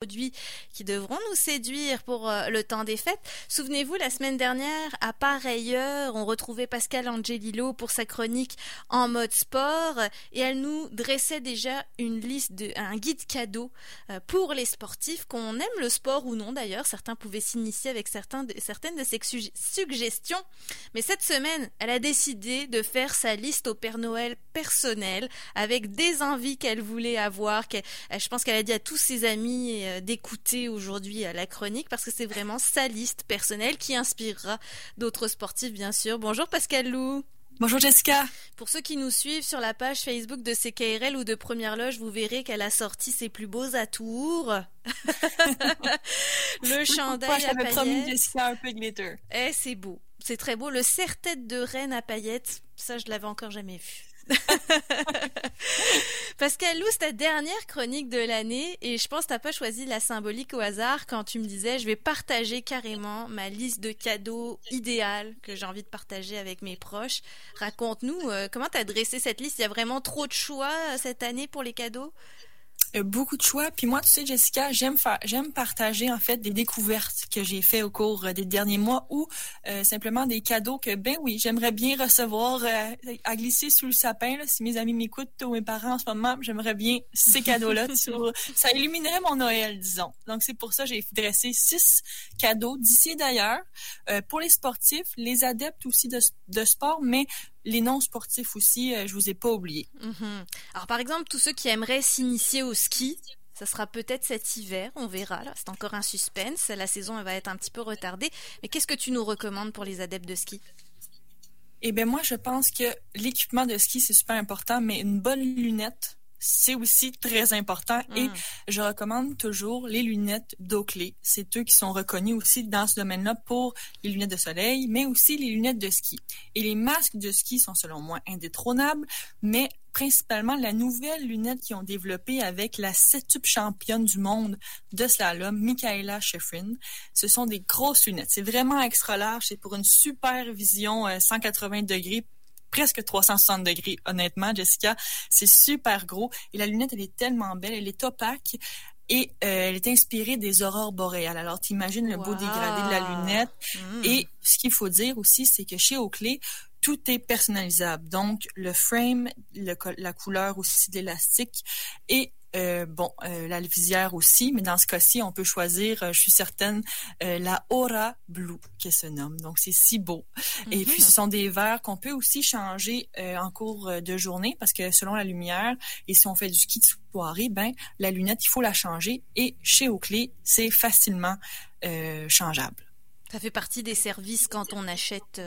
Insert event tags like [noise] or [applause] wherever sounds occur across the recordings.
produits qui devront nous séduire pour euh, le temps des fêtes. Souvenez-vous, la semaine dernière, à pareille heure, on retrouvait Pascal Angelillo pour sa chronique en mode sport et elle nous dressait déjà une liste de, un guide cadeau euh, pour les sportifs, qu'on aime le sport ou non d'ailleurs. Certains pouvaient s'initier avec certaines de ses suggestions. Mais cette semaine, elle a décidé de faire sa liste au Père Noël personnel avec des envies qu'elle voulait avoir. je pense qu'elle a dit à tous ses amis euh, d'écouter aujourd'hui la chronique parce que c'est vraiment sa liste personnelle qui inspirera d'autres sportifs, bien sûr. Bonjour Pascal Lou. Bonjour Jessica. Pour ceux qui nous suivent sur la page Facebook de CKRL ou de Première Loge, vous verrez qu'elle a sorti ses plus beaux atours. [laughs] le chandail à paillettes. promis Jessica un peu glitter. Eh, c'est beau. C'est très beau. Le serre-tête de reine à paillettes, ça je l'avais encore jamais vu. [laughs] Pascal Lou, ta dernière chronique de l'année? Et je pense que t'as pas choisi la symbolique au hasard quand tu me disais je vais partager carrément ma liste de cadeaux idéal que j'ai envie de partager avec mes proches. Raconte-nous euh, comment t'as dressé cette liste? Il y a vraiment trop de choix euh, cette année pour les cadeaux? Beaucoup de choix. Puis moi, tu sais, Jessica, j'aime faire, j'aime partager en fait des découvertes que j'ai fait au cours euh, des derniers mois ou euh, simplement des cadeaux que, ben oui, j'aimerais bien recevoir euh, à glisser sous le sapin. Là, si mes amis m'écoutent ou mes parents en ce moment, j'aimerais bien ces cadeaux-là. [laughs] ça illuminerait mon Noël, disons. Donc c'est pour ça que j'ai dressé six cadeaux d'ici d'ailleurs pour les sportifs, les adeptes aussi de, de sport, mais les non-sportifs aussi, euh, je vous ai pas oublié. Mhm. Alors par exemple, tous ceux qui aimeraient s'initier au ski, ça sera peut-être cet hiver, on verra. Là, c'est encore un suspense. La saison elle va être un petit peu retardée. Mais qu'est-ce que tu nous recommandes pour les adeptes de ski? Eh bien, moi, je pense que l'équipement de ski c'est super important, mais une bonne lunette, c'est aussi très important et mm. je recommande toujours les lunettes d'Oakley. C'est eux qui sont reconnus aussi dans ce domaine-là pour les lunettes de soleil, mais aussi les lunettes de ski. Et les masques de ski sont selon moi indétrônables, mais principalement la nouvelle lunette qu'ils ont développée avec la septuple championne du monde de slalom, Michaela Schifrin. Ce sont des grosses lunettes. C'est vraiment extra large. C'est pour une super vision 180 euh, degrés presque 360 degrés, honnêtement, Jessica. C'est super gros. Et la lunette, elle est tellement belle. Elle est opaque. Et euh, elle est inspirée des aurores boréales. Alors, t'imagines le beau dégradé de la lunette. Mm. Et ce qu'il faut dire aussi, c'est que chez Oakley, tout est personnalisable. Donc, le frame, la couleur aussi de l'élastique et euh, bon, euh, la visière aussi, mais dans ce cas-ci, on peut choisir, euh, je suis certaine, la Aura Blue qui se nomme. Donc, c'est si beau. Et puis, ce mhm. sont des verres qu'on peut aussi changer en cours de journée parce que selon la lumière, et si on fait du ski de soirée, ben, la lunette, il faut la changer. Et chez Oakley, c'est facilement changeable. Ça fait partie des services quand on achète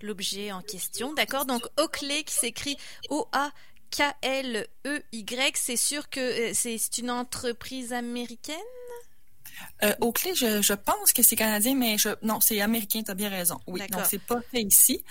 l'objet en question. D'accord? Donc Oakley qui s'écrit O-A K-L-E-Y, c'est sûr que euh, c'est une entreprise américaine? Euh, Oakley, je, je, pense que c'est canadien, mais je, non, c'est américain, tu as bien raison. Oui, donc c'est pas fait ici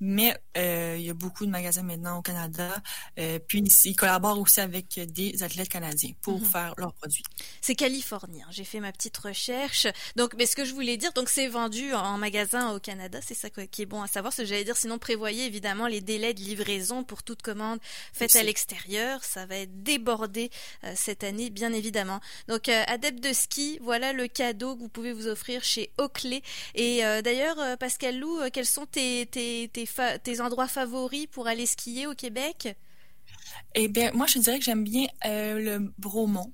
mais euh, il y a beaucoup de magasins maintenant au Canada. Euh, puis ils collaborent aussi avec des athlètes canadiens pour mhm. faire leurs produits. C'est californien. J'ai fait ma petite recherche. Donc, mais ce que je voulais dire, donc c'est vendu en magasin au Canada. C'est ça qui est bon à savoir. Ce que j'allais dire, sinon prévoyez évidemment les délais de livraison pour toute commande faite à l'extérieur. Ça va être débordé euh, cette année, bien évidemment. Donc, adepte de ski, voilà le cadeau que vous pouvez vous offrir chez Oakley. Et d'ailleurs, Pascal Lou, quels sont tes, tes, tes tes, endroits favoris pour aller skier au Québec? Eh bien, moi, je dirais que j'aime bien euh, le Bromont.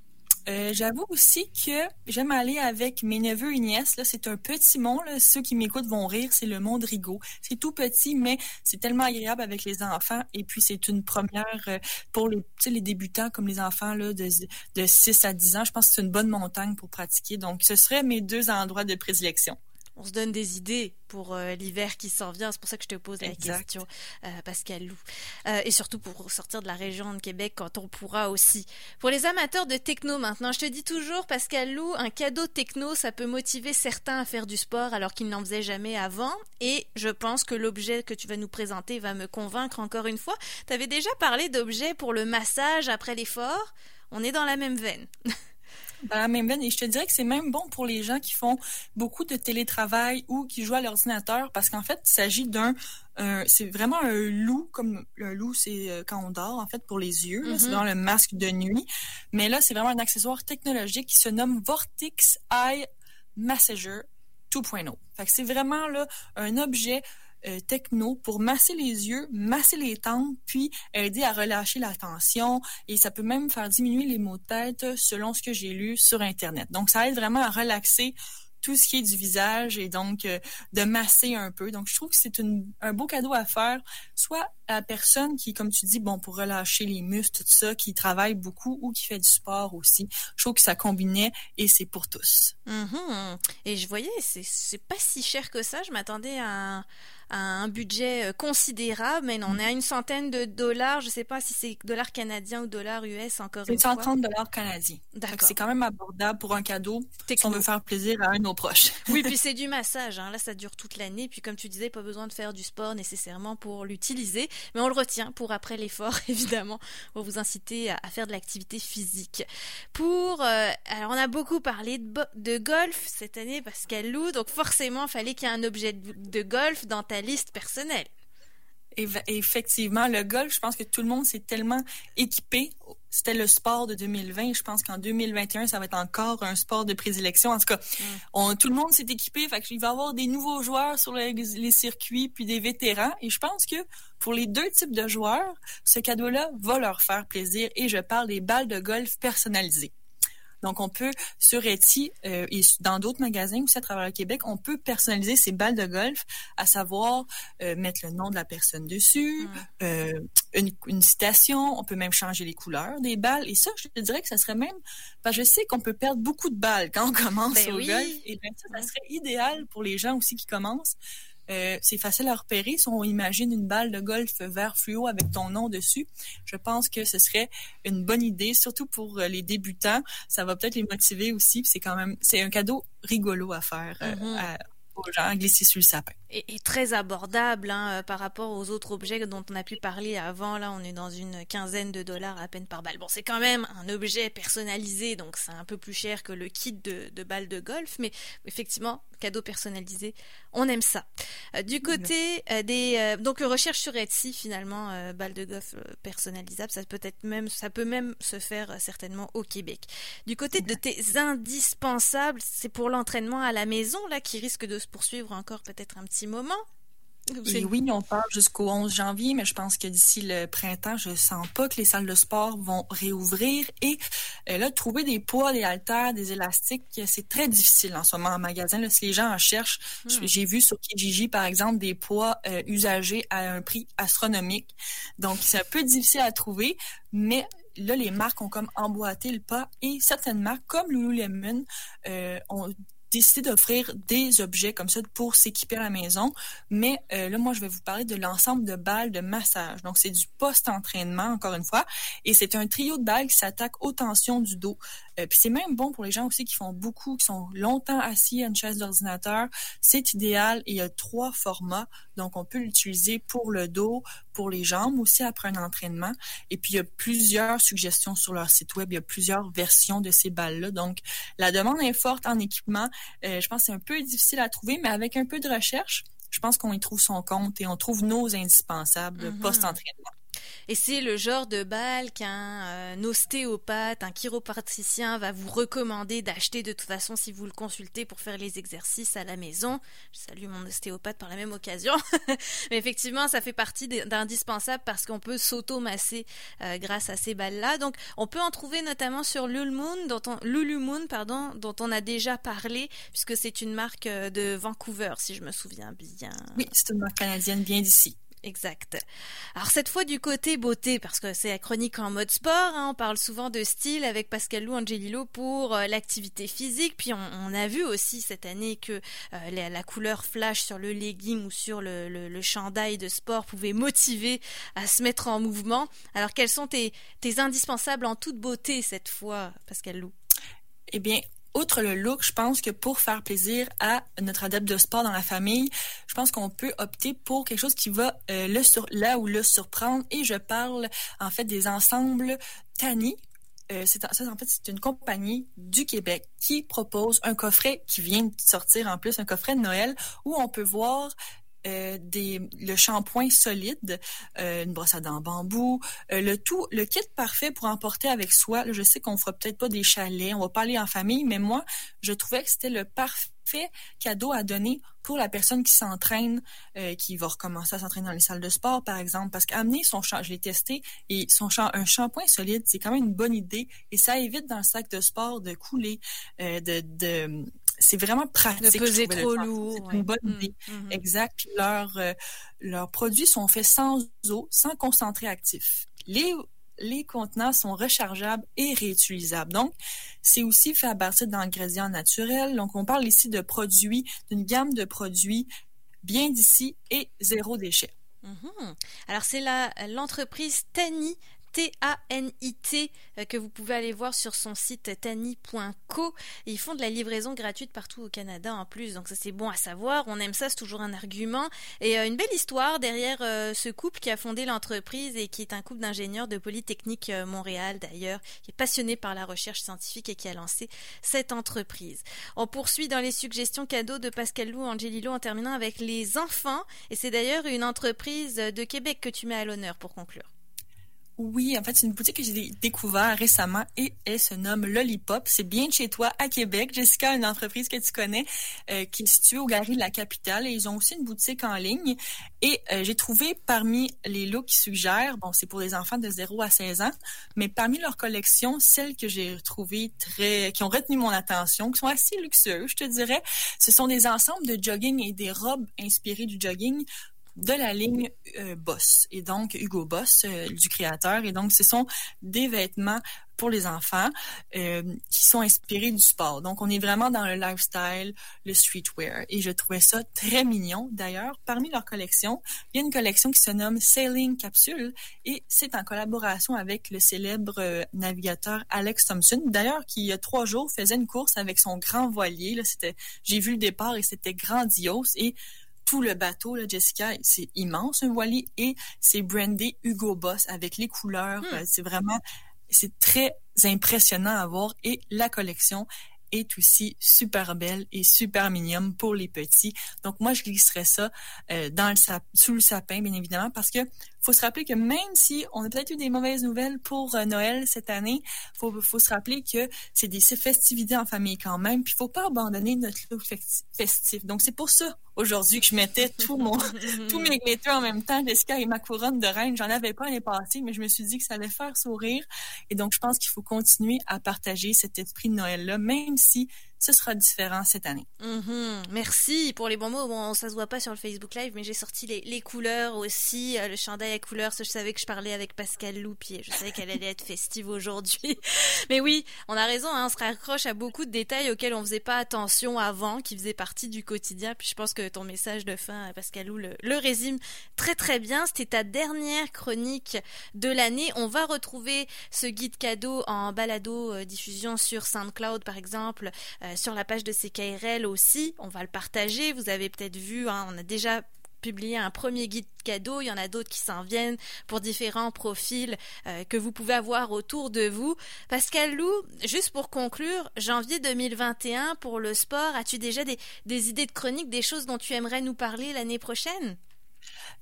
Euh, j'avoue aussi que j'aime aller avec mes neveux et nièces. C'est un petit mont. Ceux qui m'écoutent vont rire. C'est le mont de Rigaud. C'est tout petit, mais c'est tellement agréable avec les enfants. Et puis, c'est une première euh, pour les, débutants comme les enfants de, de 6 à 10 ans. Je pense que c'est une bonne montagne pour pratiquer. Donc, ce seraient mes deux endroits de prédilection on se donne des idées pour euh, l'hiver qui s'en vient. C'est pour ça que je te pose la question, euh, Pascal Lou. Euh, et surtout pour sortir de la région de Québec quand on pourra aussi. Pour les amateurs de techno maintenant, je te dis toujours, Pascal Lou, un cadeau techno, ça peut motiver certains à faire du sport alors qu'ils n'en faisaient jamais avant. Et je pense que l'objet que tu vas nous présenter va me convaincre encore une fois. Tu avais déjà parlé d'objets pour le massage après l'effort. On est dans la même veine. [laughs] dans la même veine. Et je te dirais que c'est même bon pour les gens qui font beaucoup de télétravail ou qui jouent à l'ordinateur parce qu'en fait, il s'agit d'un c'est vraiment un loup, comme un loup, c'est euh, quand on dort, en fait, pour les yeux. C'est mm-hmm. vraiment le masque de nuit. Mais là, c'est vraiment un accessoire technologique qui se nomme Vortex Eye Massager 2.0. Fait que c'est vraiment là un objet euh, techno pour masser les yeux, masser les tempes, puis aider à relâcher la tension. Et ça peut même faire diminuer les maux de tête selon ce que j'ai lu sur Internet. Donc, ça aide vraiment à relaxer tout ce qui est du visage et donc euh, de masser un peu. Donc, je trouve que c'est un beau cadeau à faire, soit à la personne qui, comme tu dis, bon, pour relâcher les muscles, tout ça, qui travaille beaucoup ou qui fait du sport aussi. Je trouve que ça combinait et c'est pour tous. Mm-hmm. Et je voyais, c'est pas si cher que ça. Je m'attendais à un budget euh, considérable, mais on est à une centaine de dollars. Je ne sais pas si c'est dollars canadiens ou dollars US encore une fois. C'est 130 dollars canadiens. D'accord. C'est quand même abordable pour un cadeau si on veut faire plaisir à un de nos proches. oui, puis [laughs] c'est du massage. Hein. Là, ça dure toute l'année. Puis comme tu disais, pas besoin de faire du sport nécessairement pour l'utiliser, mais on le retient pour après l'effort, [laughs] évidemment, pour vous inciter à, faire de l'activité physique. Pour, euh, alors on a beaucoup parlé de, de golf cette année, Pascal Lou, donc forcément, il fallait qu'il y ait un objet de golf dans ta liste personnelle. Effectivement, le golf, je pense que tout le monde s'est tellement équipé. C'était le sport de 2020. Je pense qu'en 2021, ça va être encore un sport de prédilection. En tout cas, mm. on, tout le monde s'est équipé. Fait il va y avoir des nouveaux joueurs sur les circuits, puis des vétérans. Et je pense que pour les deux types de joueurs, ce cadeau-là va leur faire plaisir. Et je parle des balles de golf personnalisées. Donc, on peut, sur Etsy euh, et dans d'autres magasins aussi à travers le Québec, on peut personnaliser ces balles de golf, à savoir euh, mettre le nom de la personne dessus, mm. euh, une, citation, on peut même changer les couleurs des balles. Et ça, je te dirais que ça serait même... Parce que je sais qu'on peut perdre beaucoup de balles quand on [laughs] commence ben au golf. Et bien ça, ça serait idéal pour les gens aussi qui commencent. Euh, c'est facile à repérer. Si on imagine une balle de golf vert fluo avec ton nom dessus, je pense que ce serait une bonne idée, surtout pour euh, les débutants. Ça va peut-être les motiver aussi. C'est quand même, c'est un cadeau rigolo à faire euh, mm-hmm. Aux gens, sur le sapin et, très abordable hein, euh, par rapport aux autres objets dont on a pu parler avant. Là, on est dans une quinzaine de dollars à peine par balle. Bon, c'est quand même un objet personnalisé, donc c'est un peu plus cher que le kit de, de balles de golf, mais effectivement, cadeau personnalisé, on aime ça. Euh, du côté euh, des donc recherche sur Etsy finalement balles de golf personnalisables, ça peut être même ça peut même se faire certainement au Québec. Du côté de tes indispensables, c'est pour l'entraînement à la maison là qui risque de se poursuivre encore peut-être un petit moment. Et oui, on part jusqu'au 11 janvier, mais je pense que d'ici le printemps, je sens pas que les salles de sport vont réouvrir. Et euh, là, trouver des poids, des haltères, des élastiques, c'est très difficile en ce moment en magasin. Là, si les gens en cherchent, hmm. j'ai vu sur Kijiji, par exemple, des poids euh, usagés à un prix astronomique. Donc, c'est un peu difficile à trouver, mais là, les marques ont comme emboîté le pas et certaines marques, comme Lululemon, euh, ont décidé d'offrir des objets comme ça pour s'équiper à la maison. Mais euh, là, moi, je vais vous parler de l'ensemble de balles de massage. Donc, c'est du post-entraînement, encore une fois. Et c'est un trio de balles qui s'attaque aux tensions du dos. Euh, puis c'est même bon pour les gens aussi qui font beaucoup, qui sont longtemps assis à une chaise d'ordinateur. C'est idéal il y a trois formats. Donc, on peut l'utiliser pour le dos, pour les jambes aussi après un entraînement. Et puis, il y a plusieurs suggestions sur leur site web. Il y a plusieurs versions de ces balles-là. Donc, la demande est forte en équipement. Euh, je pense que c'est un peu difficile à trouver, mais avec un peu de recherche, je pense qu'on y trouve son compte et on trouve nos indispensables mm-hmm. post-entraînement. Et c'est le genre de balle qu'un euh, ostéopathe, un chiropraticien va vous recommander d'acheter de toute façon si vous le consultez pour faire les exercices à la maison. Je salue mon ostéopathe par la même occasion. [laughs] Mais effectivement, ça fait partie d'indispensable parce qu'on peut s'auto-masser euh, grâce à ces balles-là. Donc, on peut en trouver notamment sur Lululemon, dont dont on a déjà parlé, puisque c'est une marque euh, de Vancouver, si je me souviens bien. Oui, c'est une marque canadienne bien d'ici. Exact. Alors cette fois du côté beauté, parce que c'est la chronique en mode sport, hein, on parle souvent de style avec Pascal Lou Angelillo pour euh, l'activité physique, puis on, a vu aussi cette année que euh, la, couleur flash sur le legging ou sur le, chandail de sport pouvait motiver à se mettre en mouvement. Alors quels sont tes, tes indispensables en toute beauté cette fois, Pascal Lou? Eh bien, outre le look, je pense que pour faire plaisir à notre adepte de sport dans la famille, je pense qu'on peut opter pour quelque chose qui va euh, le là ou le surprendre. Et je parle en fait des ensembles Tani. euh, en fait c'est une compagnie du Québec qui propose un coffret qui vient de sortir en plus un coffret de Noël où on peut voir euh, le shampoing solide, euh, une brosse à dents bambou, euh, le tout, le kit parfait pour emporter avec soi. je sais qu'on fera peut-être pas des chalets, on va pas aller en famille, mais moi, je trouvais que c'était le parfait cadeau à donner pour la personne qui s'entraîne, qui va recommencer à s'entraîner dans les salles de sport, par exemple, parce qu'amener son shampoing, je l'ai testé, et son un shampoing solide, c'est quand même une bonne idée, et ça évite dans le sac de sport de couler, de c'est vraiment pratique. De peser trop lourd. C'est une bonne mmh, idée. Mmh. Exact. Leurs, euh, leurs produits sont faits sans eau, sans concentré actif. Les, les contenants sont rechargeables et réutilisables. Donc, c'est aussi fait à partir d'ingrédients naturels. Donc, on parle ici de produits, d'une gamme de produits bien d'ici et zéro déchet. Mmh. Alors c'est l'entreprise Tani T-A-N-I-T, euh, que vous pouvez aller voir sur son site tani.co. Ils font de la livraison gratuite partout au Canada en plus, donc ça c'est bon à savoir. On aime ça, c'est toujours un argument. Et euh, une belle histoire derrière euh, ce couple qui a fondé l'entreprise et qui est un couple d'ingénieurs de Polytechnique Montréal d'ailleurs, qui est passionné par la recherche scientifique et qui a lancé cette entreprise. On poursuit dans les suggestions cadeaux de Pascal Lou Angelillo en terminant avec les enfants. Et c'est d'ailleurs une entreprise de Québec que tu mets à l'honneur pour conclure. Oui, en fait, c'est une boutique que j'ai découvert récemment et elle se nomme Lollipop. C'est bien chez toi à Québec. Jessica, une entreprise que tu connais euh, qui est située au Galerie de la Capitale et ils ont aussi une boutique en ligne. Et euh, j'ai trouvé parmi les looks qu'ils suggèrent, bon, c'est pour les enfants de 0 à 16 ans, mais parmi leur collection, celles que j'ai trouvées très, qui ont retenu mon attention, qui sont assez luxueuses, je te dirais, ce sont des ensembles de jogging et des robes inspirées du jogging de la ligne euh, Boss et donc Hugo Boss euh, du créateur et donc ce sont des vêtements pour les enfants euh, qui sont inspirés du sport. Donc on est vraiment dans le lifestyle, le streetwear et je trouvais ça très mignon. D'ailleurs, parmi leur collection, il y a une collection qui se nomme Sailing Capsule et c'est en collaboration avec le célèbre navigateur Alex Thompson. D'ailleurs, qui il y a trois jours faisait une course avec son grand voilier. Là, c'était, j'ai vu le départ et c'était grandiose et tout le bateau, là, Jessica, c'est immense, un voilier, et c'est brandé Hugo Boss avec les couleurs. Hmm. Euh, c'est vraiment, c'est très impressionnant à voir. Et la collection est aussi super belle et super mignonne pour les petits. Donc moi, je glisserais ça euh, dans le sous le sapin, bien évidemment, parce que faut se rappeler que même si on a peut-être eu des mauvaises nouvelles pour euh, Noël cette année, faut faut se rappeler que c'est des festivités en famille quand même, puis faut pas abandonner notre look festif. Donc c'est pour ça aujourd'hui que je mettais tout mon [laughs] tous mes glitters en même temps, Jessica et ma couronne de reine. J'en avais pas l'année passée, mais je me suis dit que ça allait faire sourire. Et donc je pense qu'il faut continuer à partager cet esprit de Noël là, même si ce sera différent cette année. Mm-hmm. Merci pour les bons mots. Bon, ça se voit pas sur le Facebook Live, mais j'ai sorti les, couleurs aussi, euh, le chandail à couleurs. Je savais que je parlais avec Pascal Loupier. Je savais qu'elle allait être festive aujourd'hui. [laughs] mais oui, on a raison. Hein, on se raccroche à beaucoup de détails auxquels on faisait pas attention avant, qui faisaient partie du quotidien. Puis je pense que ton message de fin, Pascal Lou, le, résume très très bien. C'était ta dernière chronique de l'année. On va retrouver ce guide cadeau en balado euh, diffusion sur SoundCloud par exemple. Euh, euh, sur la page de CKRL aussi. On va le partager. Vous avez peut-être vu, hein, on a déjà publié un premier guide cadeau, il y en a d'autres qui s'en viennent pour différents profils euh, que vous pouvez avoir autour de vous. Pascal Lou, juste pour conclure, janvier 2021 pour le sport, as-tu déjà des idées de chronique, des choses dont tu aimerais nous parler l'année prochaine?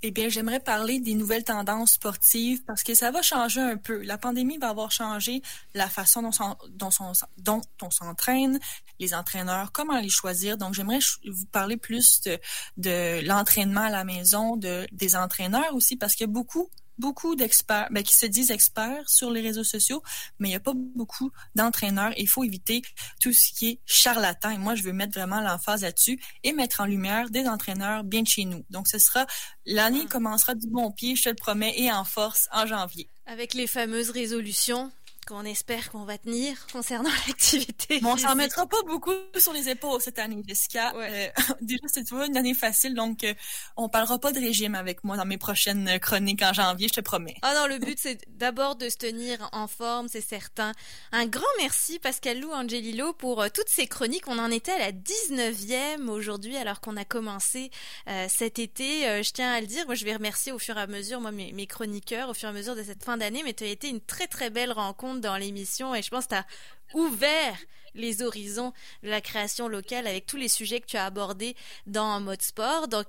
Eh bien, j'aimerais parler des nouvelles tendances sportives parce que ça va changer un peu. La pandémie va avoir changé la façon dont, on s'entraîne, les entraîneurs, comment les choisir. Donc, j'aimerais vous parler plus de, l'entraînement à la maison, de, des entraîneurs aussi parce qu'il y a beaucoup beaucoup d'experts ben, qui se disent experts sur les réseaux sociaux, mais il n'y a pas beaucoup d'entraîneurs. Il faut éviter tout ce qui est charlatan. Et moi, je veux mettre vraiment l'emphase là-dessus et mettre en lumière des entraîneurs bien de chez nous. Donc, ce sera l'année ah. commencera du bon pied, je te le promets, et en force en janvier. Avec les fameuses résolutions qu'on espère qu'on va tenir concernant [laughs] l'activité. Bon, on s'en mettra pas beaucoup sur les épaules cette année, Jessica. Euh, [laughs] déjà, c'est une année facile, donc euh, on parlera pas de régime avec moi dans mes prochaines chroniques en janvier, je te promets. Ah non, le but c'est d'abord de se tenir en forme, c'est certain. Un grand merci Pascal Lou Angelillo pour euh, toutes ces chroniques. On en était à la 19e aujourd'hui alors qu'on a commencé cet été. je tiens à le dire, moi je vais remercier au fur et à mesure moi mes, mes chroniqueurs au fur et à mesure de cette fin d'année, mais tu as été une très très belle rencontre dans l'émission et je pense que tu as ouvert les horizons de la création locale avec tous les sujets que tu as abordés dans Mode Sport. Donc,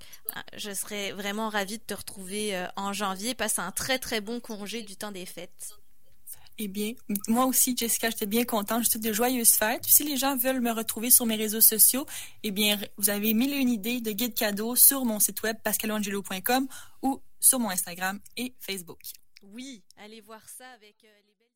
je serais vraiment ravie de te retrouver euh, en janvier. Passe un très, très bon congé du temps des fêtes. Eh bien, moi aussi, Jessica, j'étais bien contente. Je souhaite de joyeuses fêtes. si les gens veulent me retrouver sur mes réseaux sociaux, eh bien, vous avez mille et une idées de guides cadeaux sur mon site web pascalangelo.com ou sur mon Instagram et Facebook. Oui, allez voir ça avec euh, les belles